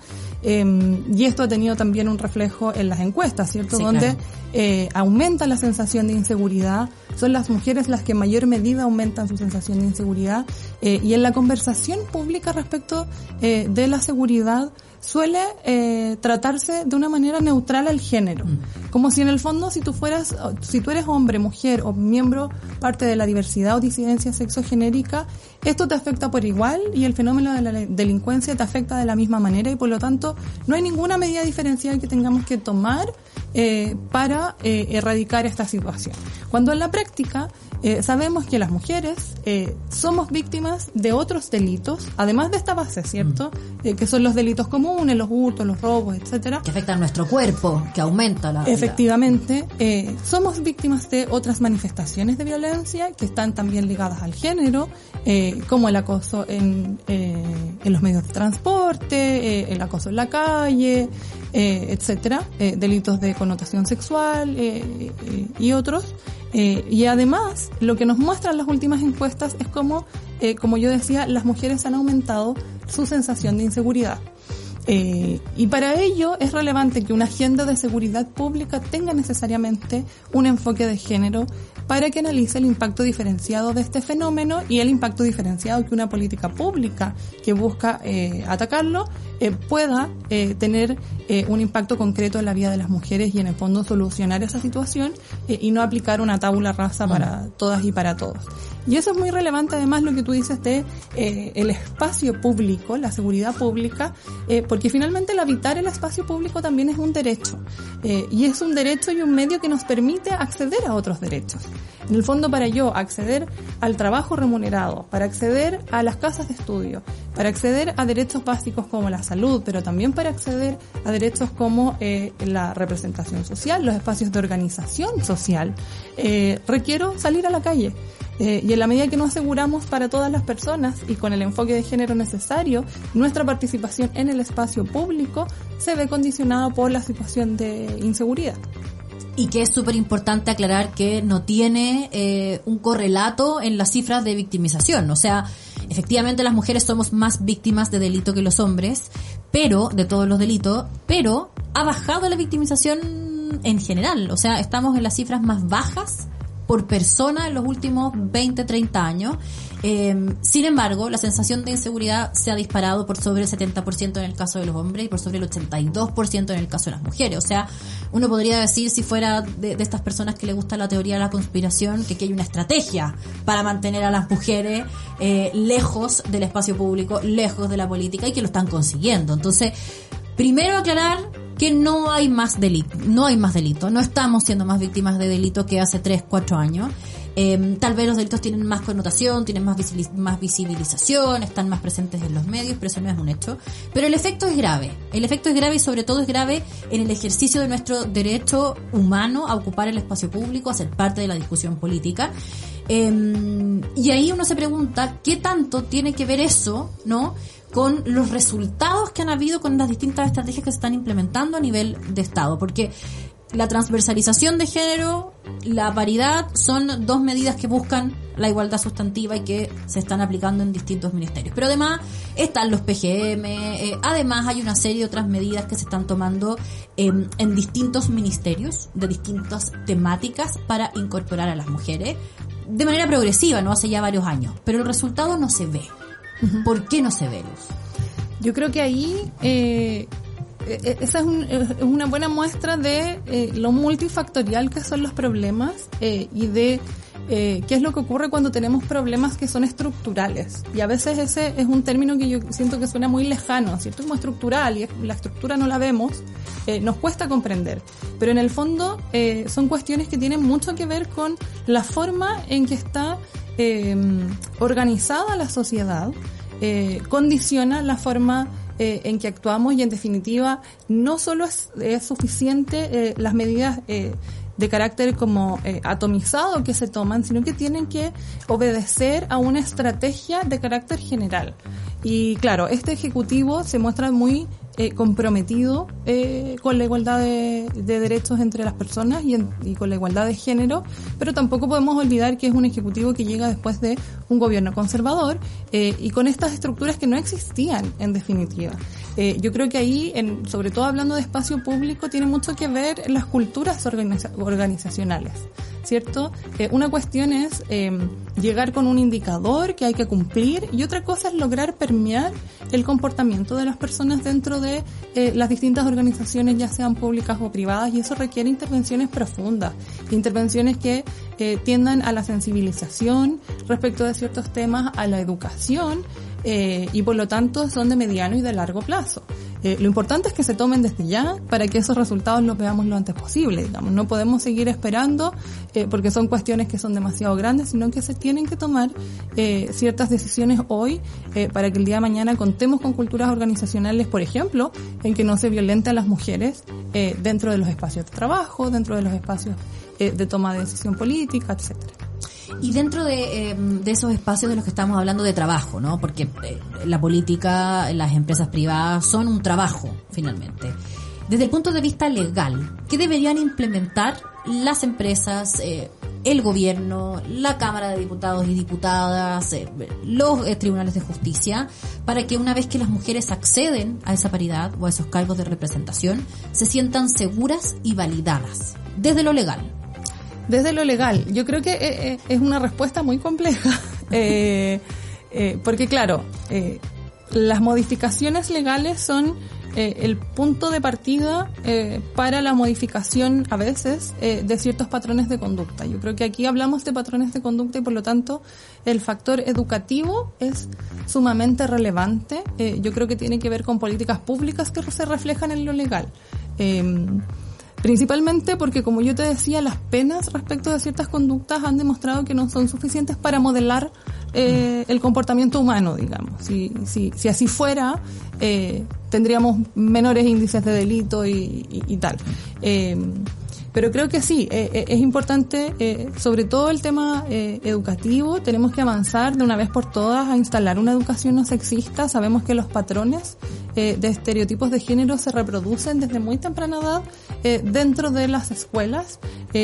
eh, y esto ha tenido también un reflejo en las encuestas, ¿cierto? Sí, Donde claro. eh, aumenta la sensación de inseguridad, son las mujeres las que en mayor medida aumentan su sensación de inseguridad eh, y en la conversación pública respecto eh, de la seguridad suele eh, tratarse de una manera neutral al género, como si en el fondo si tú fueras, si tú eres hombre, mujer o miembro parte de la diversidad o disidencia sexogenérica, esto te afecta por igual y el fenómeno de la delincuencia te afecta de la misma manera y por lo tanto no hay ninguna medida diferencial que tengamos que tomar eh, para eh, erradicar esta situación. Cuando en la práctica eh, sabemos que las mujeres eh, somos víctimas de otros delitos, además de esta base, ¿cierto? Eh, que son los delitos comunes, los hurtos, los robos, etcétera. Que afectan nuestro cuerpo, que aumenta la... Efectivamente, somos víctimas de otras manifestaciones de violencia que están también ligadas al género, como el acoso en, eh, en los medios de transporte, el acoso en la calle, eh, etcétera, eh, delitos de connotación sexual eh, eh, y otros. Y además, lo que nos muestran las últimas encuestas es como, como yo decía, las mujeres han aumentado su sensación de inseguridad. Y para ello es relevante que una agenda de seguridad pública tenga necesariamente un enfoque de género para que analice el impacto diferenciado de este fenómeno y el impacto diferenciado que una política pública que busca eh, atacarlo eh, pueda eh, tener eh, un impacto concreto en la vida de las mujeres y en el fondo solucionar esa situación y no aplicar una tabula rasa para todas y para todos. Y eso es muy relevante además lo que tú dices de eh, el espacio público, la seguridad pública, porque finalmente el habitar el espacio público también es un derecho. Y es un derecho y un medio que nos permite acceder a otros derechos. En el fondo para yo acceder al trabajo remunerado, para acceder a las casas de estudio, para acceder a derechos básicos como la salud, pero también para acceder a derechos como eh, la representación social, los espacios de organización social, eh, requiero salir a la calle. Eh, y en la medida que nos aseguramos para todas las personas y con el enfoque de género necesario, nuestra participación en el espacio público se ve condicionada por la situación de inseguridad. Y que es súper importante aclarar que no tiene eh, un correlato en las cifras de victimización. O sea, efectivamente las mujeres somos más víctimas de delito que los hombres, pero, de todos los delitos, pero ha bajado la victimización en general. O sea, estamos en las cifras más bajas por persona en los últimos 20, 30 años. Eh, sin embargo, la sensación de inseguridad se ha disparado por sobre el 70% en el caso de los hombres y por sobre el 82% en el caso de las mujeres. O sea, uno podría decir, si fuera de, de estas personas que le gusta la teoría de la conspiración, que aquí hay una estrategia para mantener a las mujeres eh, lejos del espacio público, lejos de la política y que lo están consiguiendo. Entonces, primero aclarar que no hay más delito, no hay más delito, no estamos siendo más víctimas de delito que hace 3, 4 años. Eh, tal vez los delitos tienen más connotación, tienen más, más visibilización, están más presentes en los medios, pero eso no es un hecho. Pero el efecto es grave. El efecto es grave y sobre todo es grave en el ejercicio de nuestro derecho humano a ocupar el espacio público, a ser parte de la discusión política. Eh, y ahí uno se pregunta qué tanto tiene que ver eso, ¿no? Con los resultados que han habido con las distintas estrategias que se están implementando a nivel de Estado. Porque la transversalización de género, la paridad, son dos medidas que buscan la igualdad sustantiva y que se están aplicando en distintos ministerios. Pero además están los PGM, eh, además hay una serie de otras medidas que se están tomando eh, en distintos ministerios de distintas temáticas para incorporar a las mujeres de manera progresiva, no hace ya varios años. Pero el resultado no se ve. ¿Por qué no se ve luz? Yo creo que ahí eh, eh, esa es, un- es una buena muestra de eh, lo multifactorial que son los problemas eh, y de eh, qué es lo que ocurre cuando tenemos problemas que son estructurales. Y a veces ese es un término que yo siento que suena muy lejano, ¿cierto? Como estructural y la estructura no la vemos, eh, nos cuesta comprender. Pero en el fondo eh, son cuestiones que tienen mucho que ver con la forma en que está eh, organizada la sociedad, condiciona la forma en que actuamos y en definitiva no solo es, suficiente las medidas eh, de carácter como eh, atomizado que se toman, sino que tienen que obedecer a una estrategia de carácter general. Y claro, este ejecutivo se muestra muy eh, comprometido eh, con la igualdad de, de derechos entre las personas y, en- y con la igualdad de género, pero tampoco podemos olvidar que es un ejecutivo que llega después de un gobierno conservador eh, y con estas estructuras que no existían en definitiva. Eh, yo creo que ahí, en, sobre todo hablando de espacio público, tiene mucho que ver las culturas organiza- organizacionales. ¿Cierto? Eh, una cuestión es eh, llegar con un indicador que hay que cumplir y otra cosa es lograr permear el comportamiento de las personas dentro de eh, las distintas organizaciones, ya sean públicas o privadas, y eso requiere intervenciones profundas, intervenciones que tiendan a la sensibilización respecto de ciertos temas, a la educación, eh, y por lo tanto son de mediano y de largo plazo. Eh, lo importante es que se tomen desde ya para que esos resultados los veamos lo antes posible. Digamos. No podemos seguir esperando eh, porque son cuestiones que son demasiado grandes, sino que se tienen que tomar eh, ciertas decisiones hoy eh, para que el día de mañana contemos con culturas organizacionales, por ejemplo, en que no se violente a las mujeres eh, dentro de los espacios de trabajo, dentro de los espacios eh, de toma de decisión política, etcétera. Y dentro de, eh, de esos espacios de los que estamos hablando de trabajo, ¿no? Porque eh, la política, las empresas privadas son un trabajo, finalmente. Desde el punto de vista legal, ¿qué deberían implementar las empresas, eh, el gobierno, la Cámara de Diputados y Diputadas, eh, los tribunales de justicia, para que una vez que las mujeres acceden a esa paridad o a esos cargos de representación, se sientan seguras y validadas, desde lo legal. Desde lo legal, yo creo que es una respuesta muy compleja, porque claro, las modificaciones legales son eh, el punto de partida eh, para la modificación a veces eh, de ciertos patrones de conducta. Yo creo que aquí hablamos de patrones de conducta y por lo tanto el factor educativo es sumamente relevante. yo creo que tiene que ver con políticas públicas que se reflejan en lo legal. Principalmente porque, como yo te decía, las penas respecto de ciertas conductas han demostrado que no son suficientes para modelar eh, el comportamiento humano, digamos. Si, si, si así fuera, eh, tendríamos menores índices de delito y, y, tal. Eh, pero creo que sí, eh, eh, es importante, eh, sobre todo el tema educativo, tenemos que avanzar de una vez por todas a instalar una educación no sexista. Sabemos que los patrones de estereotipos de género se reproducen desde muy temprana edad dentro de las escuelas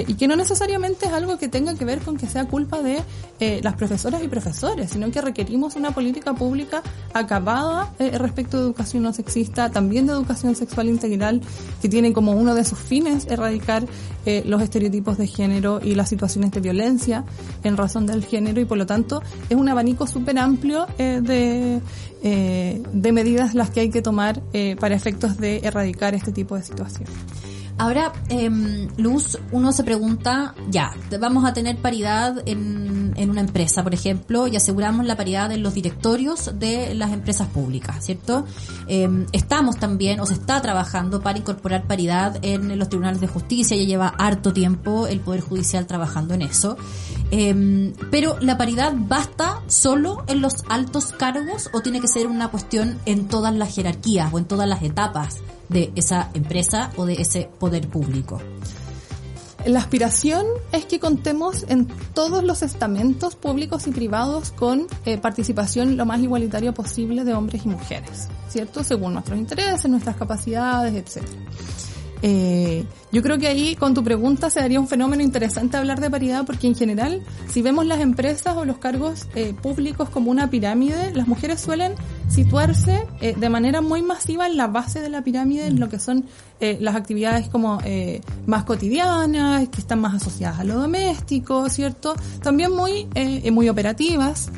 y que no necesariamente es algo que tenga que ver con que sea culpa de las profesoras y profesores, sino que requerimos una política pública acabada respecto de educación no sexista, también de educación sexual integral, que tiene como uno de sus fines erradicar eh, los estereotipos de género y las situaciones de violencia en razón del género y por lo tanto es un abanico súper amplio eh, de, eh, de medidas las que hay que tomar para efectos de erradicar este tipo de situaciones. Ahora, eh, Luz, uno se pregunta, ya, vamos a tener paridad en, en una empresa, por ejemplo, y aseguramos la paridad en los directorios de las empresas públicas, ¿cierto? Eh, estamos también, o se está trabajando para incorporar paridad en los tribunales de justicia, ya lleva harto tiempo el Poder Judicial trabajando en eso. Eh, pero la paridad basta solo en los altos cargos o tiene que ser una cuestión en todas las jerarquías o en todas las etapas de esa empresa o de ese poder público. La aspiración es que contemos en todos los estamentos públicos y privados con eh, participación lo más igualitaria posible de hombres y mujeres, ¿cierto? Según nuestros intereses, nuestras capacidades, etcétera. Eh, yo creo que ahí con tu pregunta se daría un fenómeno interesante hablar de paridad porque en general si vemos las empresas o los cargos eh, públicos como una pirámide, las mujeres suelen situarse eh, de manera muy masiva en la base de la pirámide en lo que son eh, las actividades como eh, más cotidianas, que están más asociadas a lo doméstico, ¿cierto? También muy, eh, muy operativas.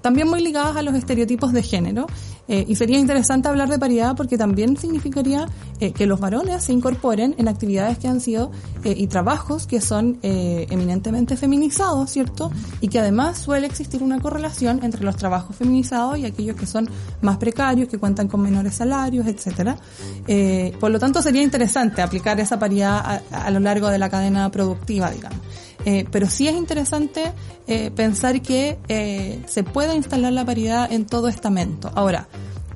También muy ligadas a los estereotipos de género. Eh, y sería interesante hablar de paridad porque también significaría eh, que los varones se incorporen en actividades que han sido eh, y trabajos que son eminentemente feminizados, ¿cierto? Y que además suele existir una correlación entre los trabajos feminizados y aquellos que son más precarios, que cuentan con menores salarios, etcétera. Por lo tanto, sería interesante aplicar esa paridad a lo largo de la cadena productiva, digamos. Eh, pero sí es interesante eh, pensar que eh, se puede instalar la paridad en todo estamento. Ahora,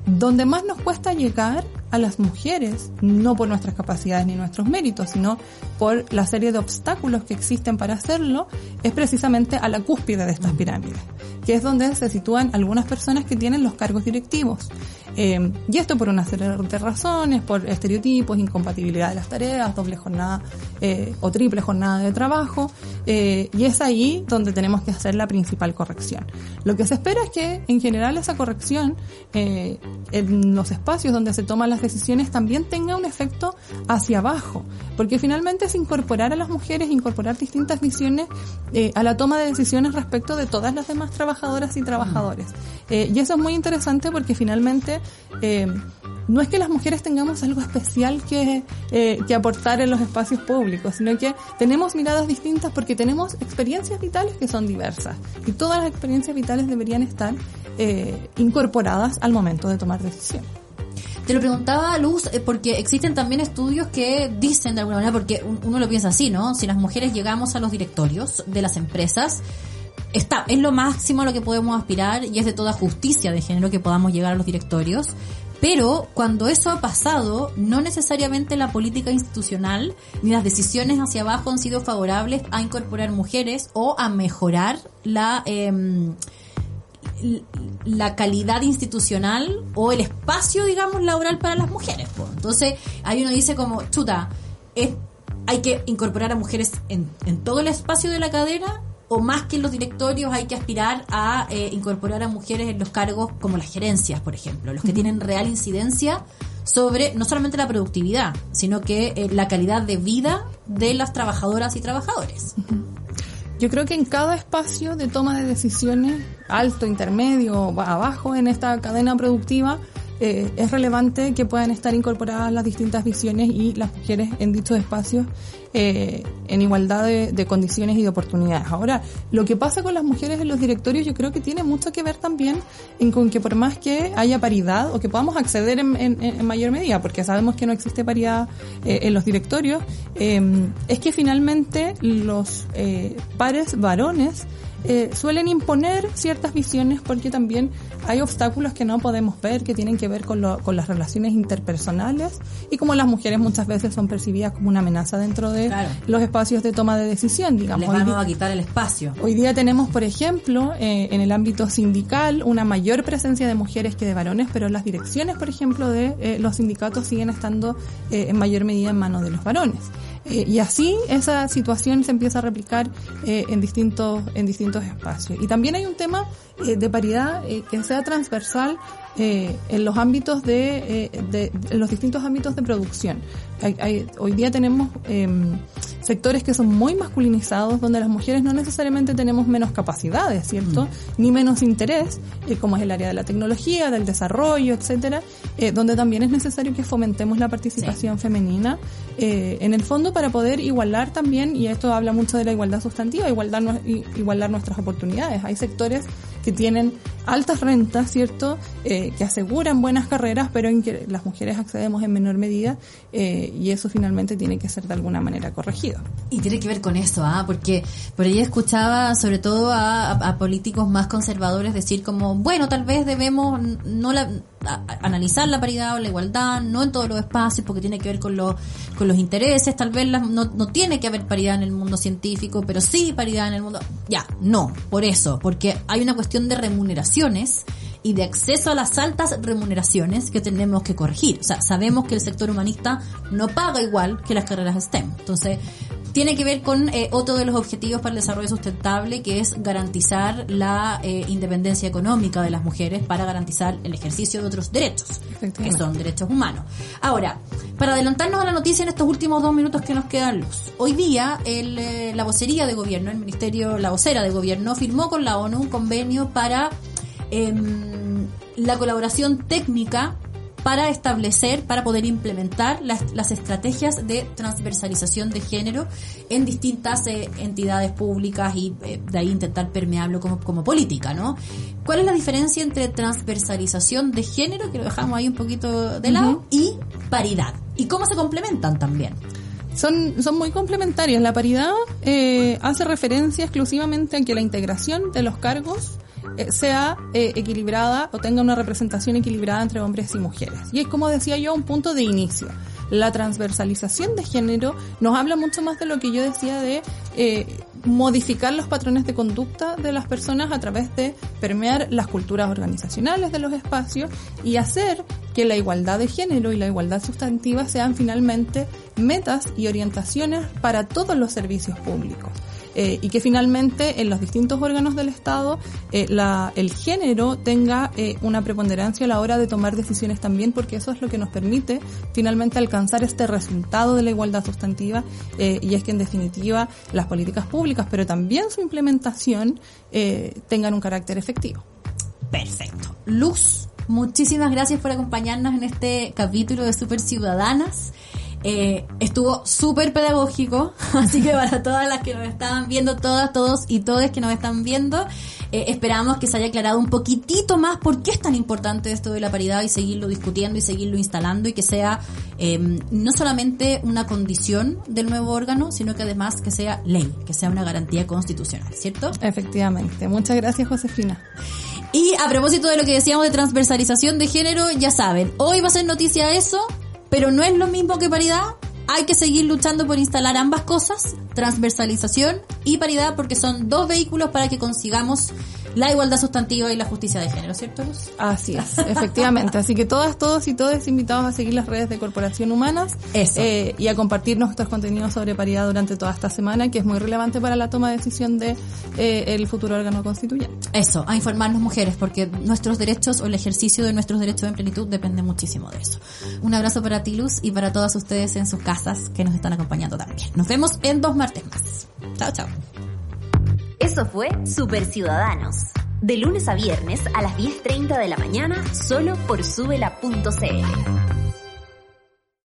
donde más nos cuesta llegar a las mujeres, no por nuestras capacidades ni nuestros méritos, sino por la serie de obstáculos que existen para hacerlo, es precisamente a la cúspide de estas pirámides, que es donde se sitúan algunas personas que tienen los cargos directivos. Eh, y esto por una serie de razones, por estereotipos, incompatibilidad de las tareas, doble jornada eh, o triple jornada de trabajo, eh, y es ahí donde tenemos que hacer la principal corrección. Lo que se espera es que en general esa corrección eh, en los espacios donde se toman las decisiones también tenga un efecto hacia abajo, porque finalmente es incorporar a las mujeres, incorporar distintas visiones eh, a la toma de decisiones respecto de todas las demás trabajadoras y trabajadores. Eh, y eso es muy interesante porque finalmente eh, no es que las mujeres tengamos algo especial que, eh, que aportar en los espacios públicos, sino que tenemos miradas distintas porque tenemos experiencias vitales que son diversas. Y todas las experiencias vitales deberían estar eh, incorporadas al momento de tomar decisiones. Te lo preguntaba Luz eh, porque existen también estudios que dicen de alguna manera, porque un- uno lo piensa así, ¿no? Si las mujeres llegamos a los directorios de las empresas, está, es lo máximo a lo que podemos aspirar y es de toda justicia de género que podamos llegar a los directorios. Pero cuando eso ha pasado, no necesariamente la política institucional ni las decisiones hacia abajo han sido favorables a incorporar mujeres o a mejorar la em, la calidad institucional o el espacio, digamos, laboral para las mujeres. Entonces, ahí uno dice como, chuta, es hay que incorporar a mujeres en, en todo el espacio de la cadena o más que en los directorios hay que aspirar a eh, incorporar a mujeres en los cargos como las gerencias, por ejemplo, los que tienen real incidencia sobre no solamente la productividad, sino que eh, la calidad de vida de las trabajadoras y trabajadores. Yo creo que en cada espacio de toma de decisiones, alto, intermedio, abajo en esta cadena productiva, eh, es relevante que puedan estar incorporadas las distintas visiones y las mujeres en dichos espacios eh, en igualdad de, condiciones y de oportunidades. Ahora, lo que pasa con las mujeres en los directorios yo creo que tiene mucho que ver también en con que por más que haya paridad o que podamos acceder en, mayor medida, porque sabemos que no existe paridad eh, en los directorios, es que finalmente los pares varones eh, suelen imponer ciertas visiones porque también hay obstáculos que no podemos ver que tienen que ver con, lo, con las relaciones interpersonales y como las mujeres muchas veces son percibidas como una amenaza dentro de los espacios de toma de decisión, digamos. Les vamos a quitar el espacio. Hoy día tenemos, por ejemplo, eh, en el ámbito sindical una mayor presencia de mujeres que de varones, pero las direcciones, por ejemplo, de eh, los sindicatos siguen estando en mayor medida en manos de los varones. Eh, y así esa situación se empieza a replicar eh, en distintos en distintos espacios. Y también hay un tema eh, de paridad que sea transversal en los ámbitos de, de, los distintos ámbitos de producción. hoy día tenemos em, sectores que son muy masculinizados, donde las mujeres no necesariamente tenemos menos capacidades, ¿cierto? Mm. Ni menos interés, como es el área de la tecnología, del desarrollo, etcétera, donde también es necesario que fomentemos la participación femenina. en el fondo para poder igualar también, y esto habla mucho de la igualdad sustantiva, igualar, igualar nuestras oportunidades. Hay sectores que tienen altas rentas, ¿cierto? Eh, que aseguran buenas carreras, pero en que las mujeres accedemos en menor medida eh, y eso finalmente tiene que ser de alguna manera corregido. Y tiene que ver con eso, ¿ah? Porque por ahí escuchaba sobre todo a, políticos más conservadores decir como, bueno, tal vez debemos no la, analizar la paridad o la igualdad, no en todos los espacios, porque tiene que ver con, lo, con los intereses, tal vez no, no tiene que haber paridad en el mundo científico, pero sí paridad en el mundo... Ya, no, por eso, porque hay una cuestión de remuneraciones y de acceso a las altas remuneraciones que tenemos que corregir. O sea, sabemos que el sector humanista no paga igual que las carreras STEM. Entonces, tiene que ver con eh, otro de los objetivos para el desarrollo sustentable, que es garantizar la eh, independencia económica de las mujeres para garantizar el ejercicio de otros derechos, que son derechos humanos. Ahora, para adelantarnos a la noticia en estos últimos dos minutos que nos quedan luz, hoy día el, eh, la vocería de gobierno, el ministerio, la vocera de gobierno, firmó con la ONU un convenio para em, la colaboración técnica para establecer, para poder implementar las, las estrategias de transversalización de género en distintas eh, entidades públicas y eh, de ahí intentar permearlo como, como política, ¿no? ¿Cuál es la diferencia entre transversalización de género, que lo dejamos ahí un poquito de lado, y paridad? ¿Y cómo se complementan también? Son, son muy complementarias. La paridad eh, hace referencia exclusivamente a que la integración de los cargos sea eh, equilibrada o tenga una representación equilibrada entre hombres y mujeres. Y es como decía yo, un punto de inicio. La transversalización de género nos habla mucho más de lo que yo decía de eh, modificar los patrones de conducta de las personas a través de permear las culturas organizacionales de los espacios y hacer que la igualdad de género y la igualdad sustantiva sean finalmente metas y orientaciones para todos los servicios públicos. Eh, y que finalmente en los distintos órganos del Estado eh, la, el género tenga eh, una preponderancia a la hora de tomar decisiones también, porque eso es lo que nos permite finalmente alcanzar este resultado de la igualdad sustantiva y es que en definitiva las políticas públicas, pero también su implementación tengan un carácter efectivo. Perfecto. Luz, muchísimas gracias por acompañarnos en este capítulo de Super Ciudadanas. Eh, estuvo súper pedagógico, así que para todas las que nos estaban viendo, todas, todos y todas que nos están viendo, eh, esperamos que se haya aclarado un poquitito más por qué es tan importante esto de la paridad y seguirlo discutiendo y seguirlo instalando y que sea em, no solamente una condición del nuevo órgano, sino que además que sea ley, que sea una garantía constitucional, ¿cierto? Efectivamente. Muchas gracias, Josefina. Y a propósito de lo que decíamos de transversalización de género, ya saben, hoy va a ser noticia eso, pero no es lo mismo que paridad. Hay que seguir luchando por instalar ambas cosas, transversalización y paridad, porque son dos vehículos para que consigamos la igualdad sustantiva y la justicia de género, ¿cierto, Luz? Así es, efectivamente. Así que todas, todos y todos invitados a seguir las redes de Corporación Humanas Eso. eh, y a compartir nuestros contenidos sobre paridad durante toda esta semana, que es muy relevante para la toma de decisión de eh, el futuro órgano constituyente. Eso, a informarnos mujeres, porque nuestros derechos o el ejercicio de nuestros derechos en plenitud depende muchísimo de eso. Un abrazo para ti, Luz, y para todas ustedes en sus casas que nos están acompañando también. Nos vemos en dos martes más. Chao, chao. Eso fue Super Ciudadanos. De lunes a viernes a las 10.30 de la mañana, solo por subela.cl.